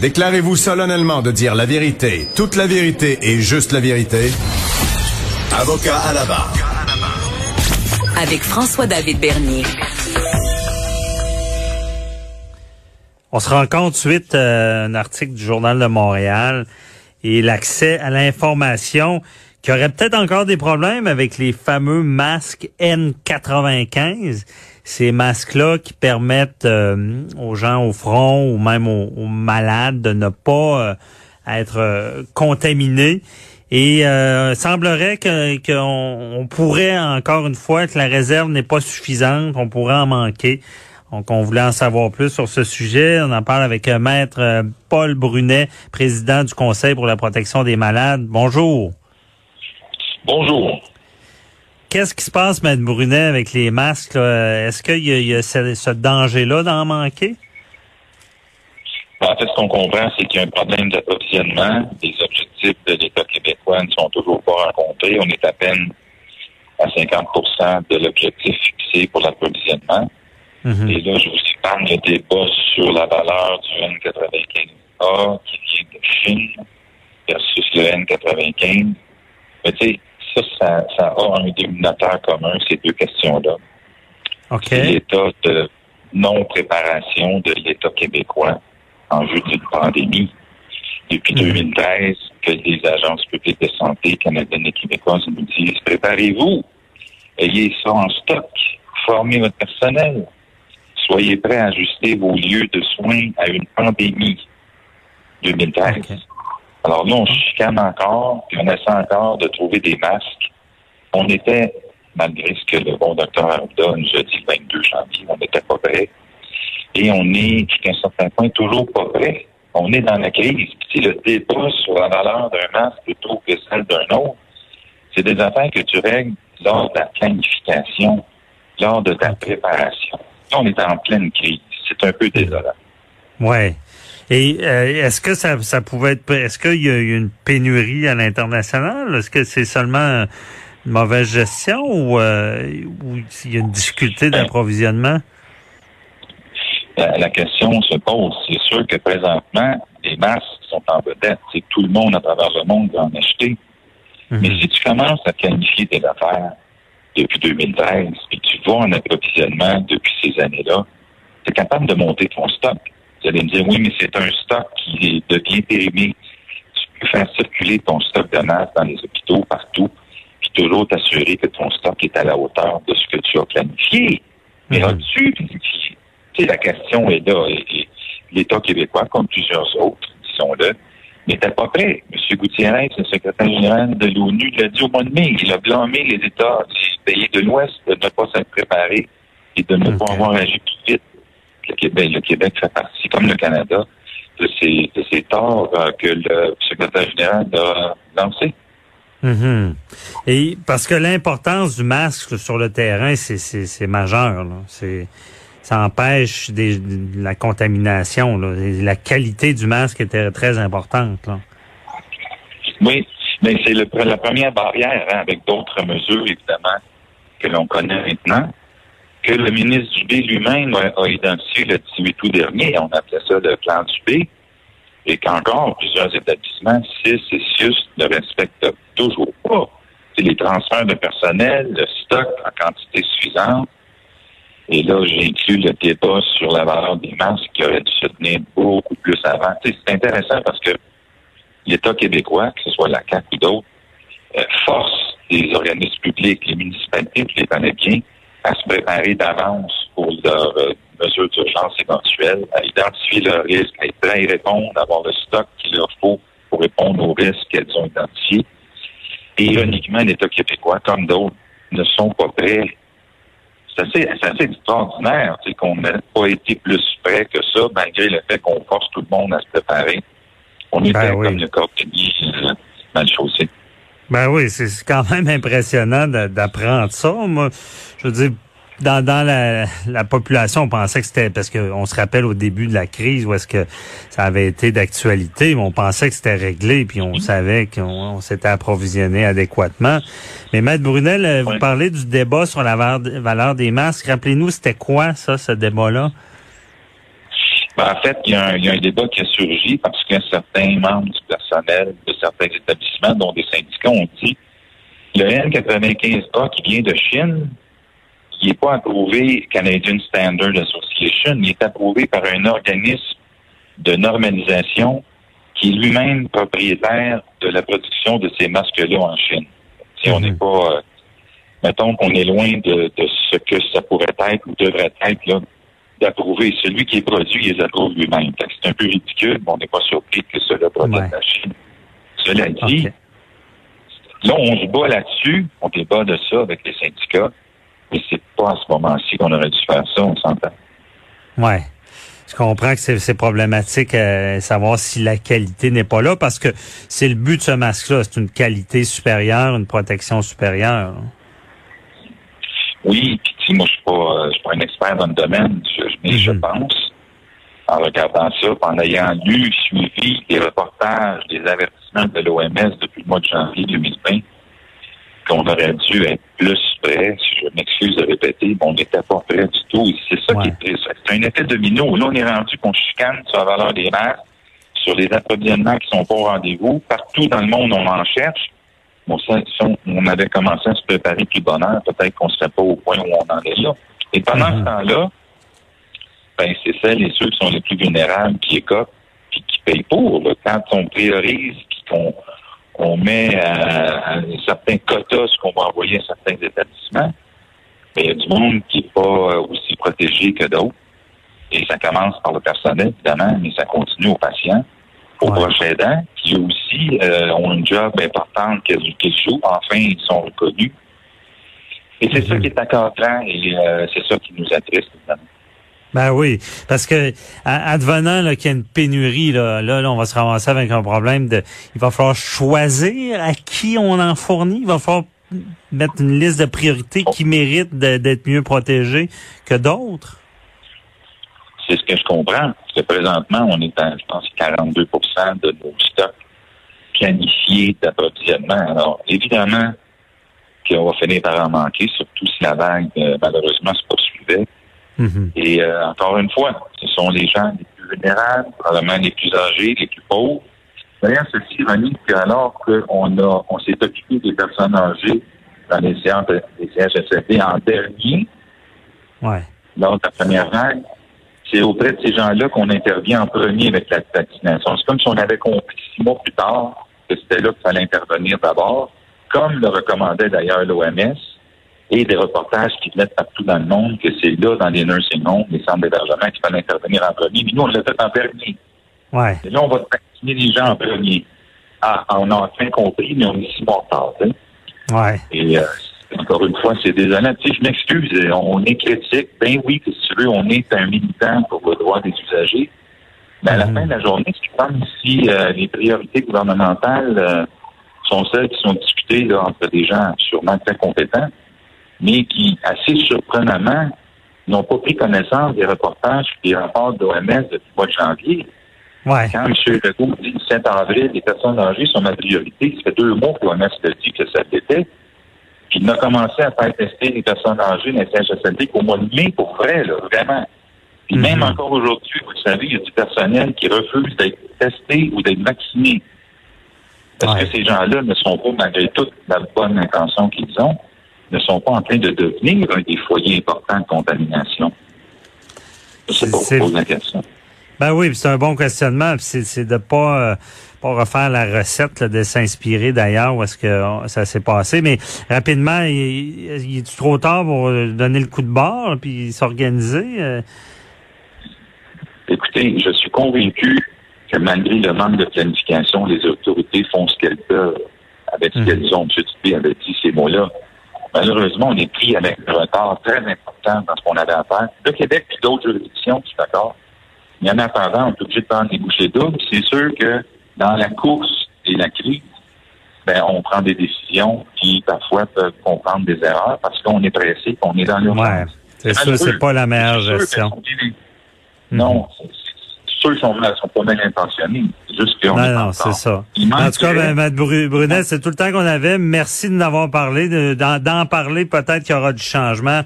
Déclarez-vous solennellement de dire la vérité, toute la vérité et juste la vérité. Avocat à la barre. Avec François-David Bernier. On se rend compte suite à un article du Journal de Montréal et l'accès à l'information qui aurait peut-être encore des problèmes avec les fameux masques N95 ces masques-là qui permettent euh, aux gens au front ou même aux, malades de ne pas euh, être euh, contaminés. Et semblerait que qu'on on pourrait encore une fois que la réserve n'est pas suffisante, on pourrait en manquer. Donc, on voulait en savoir plus sur ce sujet. On en parle avec Maître Paul Brunet, président du Conseil pour la protection des malades. Bonjour. Bonjour. Qu'est-ce qui se passe, Mme Brunet, avec les masques? Est-ce qu'il y, a, ce, danger-là d'en manquer? En fait, ce qu'on comprend, c'est qu'il y a un problème d'approvisionnement. Les objectifs de l'État québécois ne sont toujours pas rencontrés. On est à peine à 50% de l'objectif fixé pour l'approvisionnement. Mm-hmm. Et là, je vous épargne le débat sur la valeur du N95A qui vient de Chine versus le N95. Mais tu sais, ça, ça, a un dénominateur commun, ces deux questions-là. C'est l'état de non-préparation de l'État québécois en vue d'une pandémie. Depuis 2013, mhm. que les agences publiques de santé canadiennes et québécoises nous disent préparez-vous, ayez ça en stock, formez votre personnel, soyez prêts à ajuster vos lieux de soins à une pandémie. 2013. Alors là, on chicane encore, puis on essaie encore de trouver des masques. On était, malgré ce que le bon docteur Arruda nous a dit le 22 janvier, on n'était pas prêt. Et on est, jusqu'à un certain point, toujours pas prêt. On est dans la crise. Puis le débat sur la valeur d'un masque plutôt que celle d'un autre, c'est des affaires que tu règles lors de la planification, lors de ta préparation. on est en pleine crise. C'est un peu désolant. Ouais. Et euh, est-ce que ça, ça pouvait être est-ce qu'il y a une pénurie à l'international? Est-ce que c'est seulement une mauvaise gestion ou, euh, ou il y a une difficulté ben, d'approvisionnement? La, question se pose. C'est sûr que présentement, les masques sont en vedette. C'est tout le monde à travers le monde va en acheter. Mhm. Mais si tu commences à qualifier tes affaires depuis 2013 et tu vas en approvisionnement depuis ces années-là, tu es capable de monter ton stock. Vous allez me dire, oui, mais c'est un stock qui devient périmé. Tu peux faire circuler ton stock de masse dans les hôpitaux partout, puis toujours t'assurer que ton stock est à la hauteur de ce que tu as planifié. Mais mhm. as-tu planifié? Tu sais, la question est là. L'État québécois, comme plusieurs autres, disons-le, n'était pas prêt. M. Gutiérrez, le secrétaire général de l'ONU, l'a dit au mois de mai. Il a blâmé les États, les pays de l'Ouest de ne pas s'être préparés et de ne pas avoir agi le Québec, le Québec fait partie, comme le Canada, de ces, de torts euh, que le secrétaire général a lancé. Mm-hmm. Et parce que l'importance du masque sur le terrain, c'est majeur. C'est ça empêche des, la contamination. La qualité du masque était très importante. Là. Oui, mais c'est la première barrière hein, avec d'autres mesures, évidemment, que l'on connaît maintenant que le ministre Dubé lui-même a, identifié le 18 août dernier. On appelait ça le plan Dubé. Et qu'encore plusieurs établissements, 6 et 6, ne respectent toujours pas. Les transferts de personnel, le stock en quantité suffisante. Et là, j'ai inclus le débat sur la valeur des masques qui aurait dû se tenir beaucoup plus avant. c'est intéressant parce que l'État québécois, que ce soit la CAC ou d'autres, euh, force les organismes publics, les municipalités, les Canadiens à se préparer d'avance pour leurs euh, mesures d'urgence éventuelles, à identifier leurs risques, à être prêts à y répondre, à avoir le stock qu'il leur faut pour répondre aux risques qu'elles ont identifiés. Et ironiquement, l'État québécois, comme d'autres, ne sont pas prêts. C'est assez, assez, extraordinaire qu'on n'ait pas été plus prêts que ça malgré le fait qu'on force tout le monde à se préparer. On était Ben oui. comme le cordonnier euh, mal chaussé. Ben oui, c'est quand même impressionnant d'apprendre ça. Moi, je veux dire, dans, dans la, la population, on pensait que c'était parce qu'on se rappelle au début de la crise où est-ce que ça avait été d'actualité, mais on pensait que c'était réglé, puis on savait qu'on on s'était approvisionné adéquatement. Mais Maître Brunel, euh, vous Oui. parlez du débat sur la valeur, valeur des masques. Rappelez-nous, c'était quoi ça, ce débat-là? Ben, en fait, il y, a un, il y a un débat qui a surgi parce que certains membres du personnel de certains établissements, dont des syndicats, ont dit le N95A qui vient de Chine, qui n'est pas approuvé Canadian Standard Association, il est approuvé par un organisme de normalisation qui est lui-même propriétaire de la production de ces masques-là en Chine. Si on Mhm. n'est pas, euh, mettons qu'on est loin de, de ce que ça pourrait être ou devrait être là, d'approuver. Celui qui est produit, il les approuve lui-même. C'est un peu ridicule, mais on n'est pas surpris que cela provienne Ouais. de la Chine. Cela dit, OK. là, on se bat là-dessus, on débat de ça avec les syndicats, mais c'est pas à ce moment-ci qu'on aurait dû faire ça, on s'entend. Ouais. Je comprends que c'est c'est problématique euh, savoir si la qualité n'est pas là parce que c'est le but de ce masque-là, c'est une qualité supérieure, une protection supérieure. Oui, moi, je suis pas, euh, je suis pas un expert dans le domaine, je, mais je Mhm. pense, en regardant ça, en ayant lu, suivi les reportages, les avertissements de l'OMS depuis le mois de janvier 2020, qu'on aurait dû être plus prêt, si je m'excuse de répéter, mais on n'était pas prêt du tout. C'est ça qui est triste. C'est un effet domino. Là, on est rendu qu'on chicane sur la valeur des masques, sur les approvisionnements qui sont pas au rendez-vous. Partout dans le monde, on en cherche. Ça, si on, on avait commencé à se préparer plus bonheur, peut-être qu'on serait pas au point où on en est là. Et pendant ce temps-là, ben, c'est celles et ceux qui sont les plus vulnérables qui écopent puis qui payent pour. là. Quand on priorise puis qu'on on met à, à un certain quota ce qu'on va envoyer à certains établissements, ben, il y a du monde qui n'est pas euh, aussi protégé que d'autres. Et ça commence par le personnel, évidemment, mais ça continue aux patients, aux Ouais. proches aidants, qui aussi euh, ont une job importante qu'ils jouent. Enfin, ils sont reconnus. Et c'est ça Mhm. qui est encadrant et euh, c'est ça qui nous attriste, évidemment. Ben oui, parce que à- advenant qu'il y a une pénurie, là, là, là, on va se ramasser avec un problème de. Il va falloir choisir à qui on en fournit. Il va falloir mettre une liste de priorités qui méritent d'être mieux protégés que d'autres. C'est ce que je comprends. Parce que présentement, on est à, je pense, 42% de nos stocks planifiés d'approvisionnement. Alors, évidemment qu'on va finir par en manquer, surtout si la vague, euh, malheureusement, se poursuivait. Mhm. Et euh, encore une fois, ce sont les gens les plus vulnérables, probablement les plus âgés, les plus pauvres. D'ailleurs, c'est ironique qu'alors qu'on a, on s'est occupé des personnes âgées dans les séances des CHSLD en dernier, Ouais. lors de la première vague, c'est auprès de ces gens-là qu'on intervient en premier avec la vaccination. C'est comme si on avait compris six mois plus tard que c'était là qu'il fallait intervenir d'abord, comme le recommandait d'ailleurs l'OMS et des reportages qui venaient partout dans le monde, que c'est là, dans les nursing homes, les centres d'hébergement, qu'il fallait intervenir en premier. Mais nous, on l'a fait en dernier. Ouais. Et là, on va vacciner les gens en premier. Ah, on a enfin compris, mais on est six mois en retard. Ouais. Et euh, encore une fois, c'est désolant. Tu sais, je m'excuse, euh, on est critique. Ben oui, que si tu veux, on est un militant pour le droit des usagers. Mais à la Mhm. fin de la journée, c'est comme si euh, les priorités gouvernementales euh, sont celles qui sont discutées là, entre des gens sûrement très compétents, mais qui, assez surprenamment, n'ont pas pris connaissance des reportages et des rapports de l'OMS depuis le mois de janvier. Ouais. Quand M. Legault dit le 7 avril, les personnes âgées sont ma priorité, ça fait deux mois que l'OMS a dit que ça l'était. Puis il a commencé à faire tester les personnes âgées dans les CHSLD qu'au mois de mai, pour vrai, là, vraiment. Puis Mhm. même encore aujourd'hui, vous le savez, il y a du personnel qui refuse d'être testé ou d'être vacciné. Parce Ouais. que ces gens-là ne sont pas, malgré toute la bonne intention qu'ils ont, ne sont pas en train de devenir un des foyers importants de contamination. C'est- pose la question. Ben oui, c'est un bon questionnement. C'est, de pas euh, pas refaire la recette, là, de s'inspirer d'ailleurs où est-ce que ça s'est passé. Mais rapidement, il, il est trop tard pour euh, donner le coup de barre puis s'organiser. euh? Écoutez, je suis convaincu que malgré le manque de planification, les autorités font ce qu'elles peuvent avec ce Mhm. qu'elles ont. M. Dupé avait dit ces mots-là. Malheureusement, on est pris avec un retard très important dans ce qu'on avait à faire. Le Québec puis d'autres juridictions, je suis d'accord. Mais en attendant, on est obligé de prendre des bouchées doubles. C'est sûr que dans la course et la crise, ben, on prend des décisions qui parfois peuvent comprendre des erreurs parce qu'on est pressé, qu'on est dans l'urgence. Ouais, c'est ça, c'est pas la meilleure sûr gestion. Non, sûr qu'ils sont, sont pas bien intentionnés. Juste qu'on Non, non, c'est ça. Il En tout cas, ben, Matt Bru- Brunet, c'est tout le temps qu'on avait. Merci de nous avoir parlé, de- d'en d'en parler. Peut-être qu'il y aura du changement.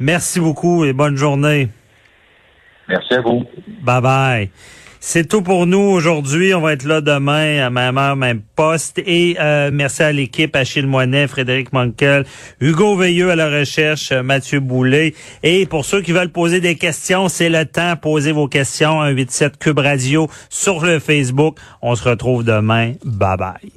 Merci beaucoup et bonne journée. Merci à vous. Bye bye. C'est tout pour nous aujourd'hui. On va être là demain à même heure, même poste. Et euh, merci à l'équipe, Achille Moinet, Frédéric Monkel, Hugo Veilleux à la recherche, Mathieu Boulet. Et pour ceux qui veulent poser des questions, c'est le temps. Posez vos questions. 187 Cube Radio sur le Facebook. On se retrouve demain. Bye bye.